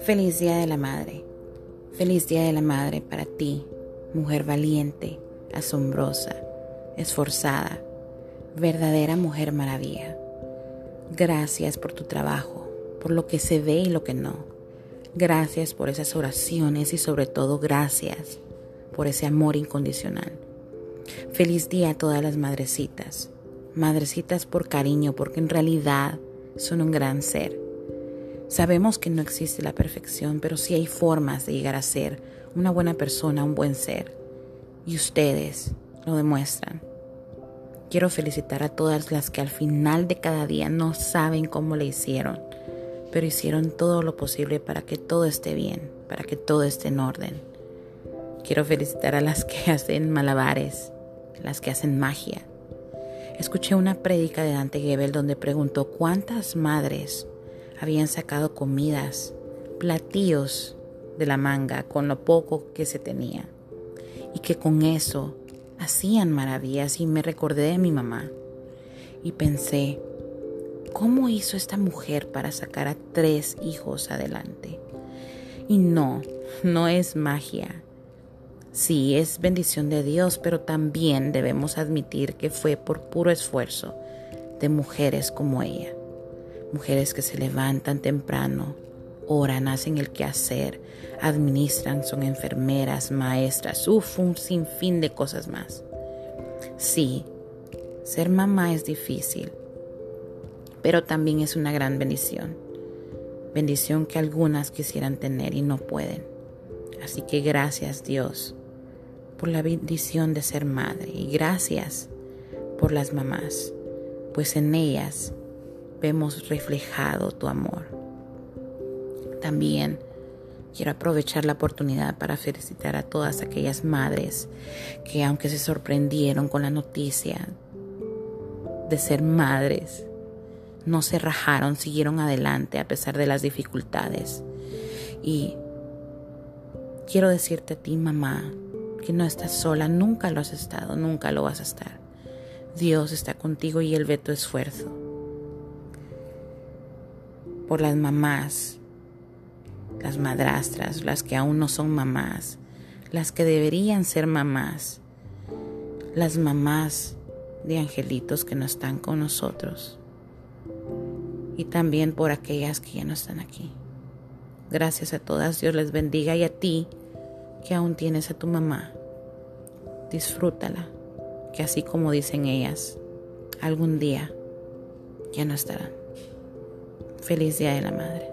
Feliz Día de la Madre. Feliz Día de la Madre para ti, mujer valiente, asombrosa, esforzada, verdadera mujer maravilla. Gracias por tu trabajo, por lo que se ve y lo que no. Gracias por esas oraciones y sobre todo gracias por ese amor incondicional. Feliz día a todas las madrecitas. Madrecitas por cariño, porque en realidad son un gran ser Sabemos que no existe la perfección, pero sí hay formas de llegar a ser una buena persona, un buen ser. Y ustedes lo demuestran. Quiero felicitar a todas las que al final de cada día no saben cómo le hicieron, pero hicieron todo lo posible para que todo esté bien, para que todo esté en orden. Quiero felicitar a las que hacen malabares, las que hacen magia. Escuché una prédica de Dante Gebel donde preguntó cuántas madres habían sacado comidas, platillos de la manga con lo poco que se tenía y que con eso hacían maravillas y me recordé de mi mamá y pensé, ¿cómo hizo esta mujer para sacar a tres hijos adelante? Y no, no es magia. Sí, es bendición de Dios, pero también debemos admitir que fue por puro esfuerzo de mujeres como ella mujeres que se levantan temprano, oran, hacen el quehacer, administran, son enfermeras, maestras, uf, un sinfín de cosas más. Sí, ser mamá es difícil, pero también es una gran bendición. Bendición que algunas quisieran tener y no pueden. Así que gracias Dios por la bendición de ser madre y gracias por las mamás, pues en ellas vemos reflejado tu amor. También quiero aprovechar la oportunidad para felicitar a todas aquellas madres que aunque se sorprendieron con la noticia de ser madres, no se rajaron, siguieron adelante a pesar de las dificultades. Y quiero decirte a ti, mamá, que no estás sola, nunca lo has estado, nunca lo vas a estar. Dios está contigo y Él ve tu esfuerzo por las mamás, las madrastras, las que aún no son mamás, las que deberían ser mamás, las mamás de angelitos que no están con nosotros y también por aquellas que ya no están aquí. Gracias a todas, Dios les bendiga y a ti que aún tienes a tu mamá, disfrútala, que así como dicen ellas, algún día ya no estarán. Feliz Día de la Madre.